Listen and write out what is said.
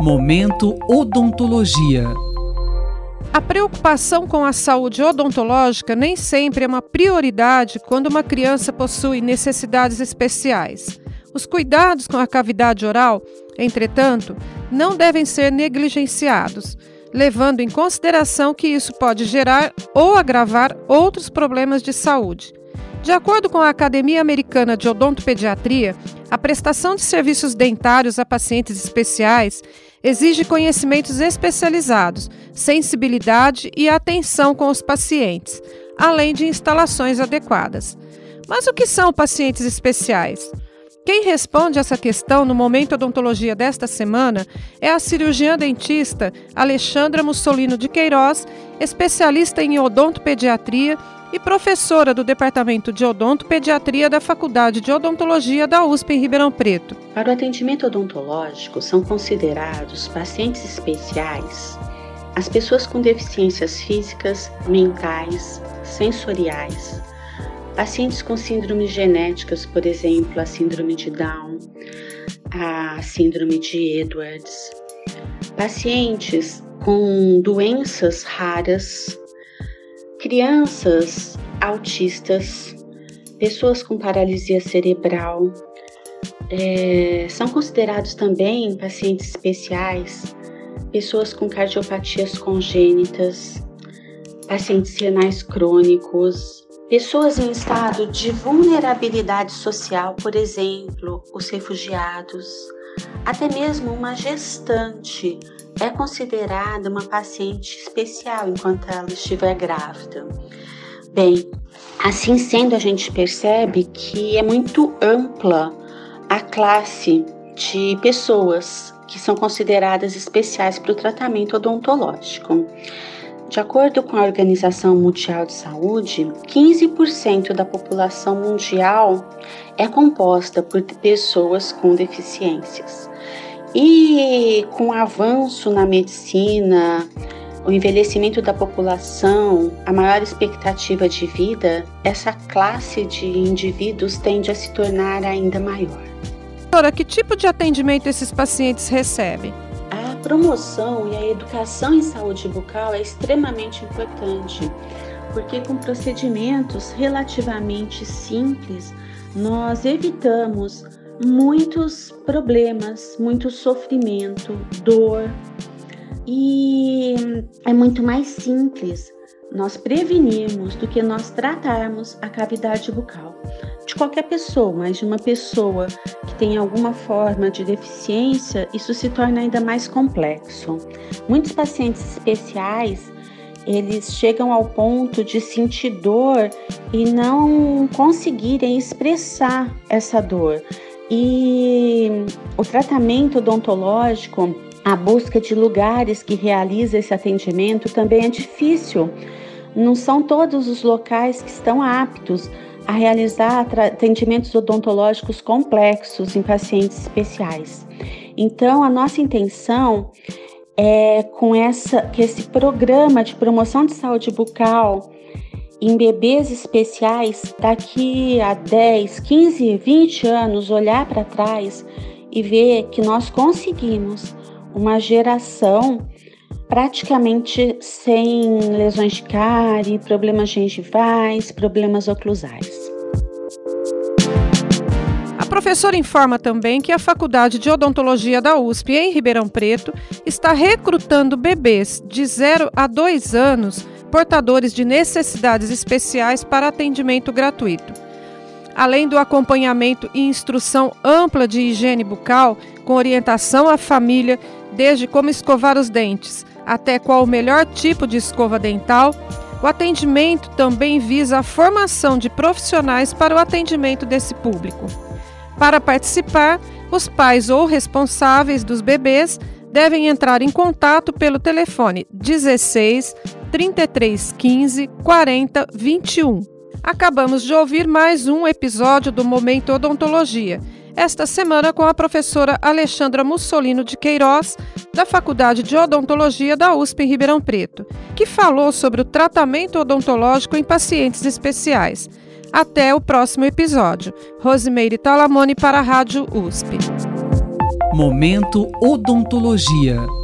Momento Odontologia. A preocupação com a saúde odontológica nem sempre é uma prioridade quando uma criança possui necessidades especiais. Os cuidados com a cavidade oral, entretanto, não devem ser negligenciados, levando em consideração que isso pode gerar ou agravar outros problemas de saúde. De acordo com a Academia Americana de Odontopediatria, a prestação de serviços dentários a pacientes especiais exige conhecimentos especializados, sensibilidade e atenção com os pacientes, além de instalações adequadas. Mas o que são pacientes especiais? Quem responde essa questão no Momento Odontologia desta semana é a cirurgiã dentista Alexandra Mussolino de Queiroz, especialista em odontopediatria e professora do Departamento de Odontopediatria da Faculdade de Odontologia da USP em Ribeirão Preto. Para o atendimento odontológico, são considerados pacientes especiais as pessoas com deficiências físicas, mentais, sensoriais, pacientes com síndromes genéticas, por exemplo, a síndrome de Down, a síndrome de Edwards, pacientes com doenças raras, crianças autistas, pessoas com paralisia cerebral, é, são considerados também pacientes especiais, pessoas com cardiopatias congênitas, pacientes renais crônicos, pessoas em estado de vulnerabilidade social, por exemplo, os refugiados, até mesmo uma gestante é considerada uma paciente especial enquanto ela estiver grávida. Bem, assim sendo, a gente percebe que é muito ampla a classe de pessoas que são consideradas especiais para o tratamento odontológico. De acordo com a Organização Mundial de Saúde, 15% da população mundial é composta por pessoas com deficiências. E com o avanço na medicina, o envelhecimento da população, a maior expectativa de vida, essa classe de indivíduos tende a se tornar ainda maior. Doutora, que tipo de atendimento esses pacientes recebem? Promoção e a educação em saúde bucal é extremamente importante, porque com procedimentos relativamente simples, nós evitamos muitos problemas, muito sofrimento, dor. E é muito mais simples nós prevenirmos do que nós tratarmos a cavidade bucal de qualquer pessoa, mas de uma pessoa tem alguma forma de deficiência, isso se torna ainda mais complexo. Muitos pacientes especiais eles chegam ao ponto de sentir dor e não conseguirem expressar essa dor. E o tratamento odontológico, a busca de lugares que realiza esse atendimento também é difícil. Não são todos os locais que estão aptos a realizar atendimentos odontológicos complexos em pacientes especiais. Então, a nossa intenção é com essa que esse programa de promoção de saúde bucal em bebês especiais, daqui a 10, 15, 20 anos, olhar para trás e ver que nós conseguimos uma geração praticamente sem lesões de cárie, problemas gengivais, problemas oclusais. A professora informa também que a Faculdade de Odontologia da USP, em Ribeirão Preto, está recrutando bebês de 0 a 2 anos portadores de necessidades especiais para atendimento gratuito. Além do acompanhamento e instrução ampla de higiene bucal, com orientação à família, desde como escovar os dentes até qual o melhor tipo de escova dental, o atendimento também visa a formação de profissionais para o atendimento desse público. Para participar, os pais ou responsáveis dos bebês devem entrar em contato pelo telefone 16 33 15 40 21. Acabamos de ouvir mais um episódio do Momento Odontologia. Esta semana com a professora Alexandra Mussolino de Queiroz, da Faculdade de Odontologia da USP em Ribeirão Preto, que falou sobre o tratamento odontológico em pacientes especiais. Até o próximo episódio. Rosimeire Talamone para a Rádio USP. Momento Odontologia.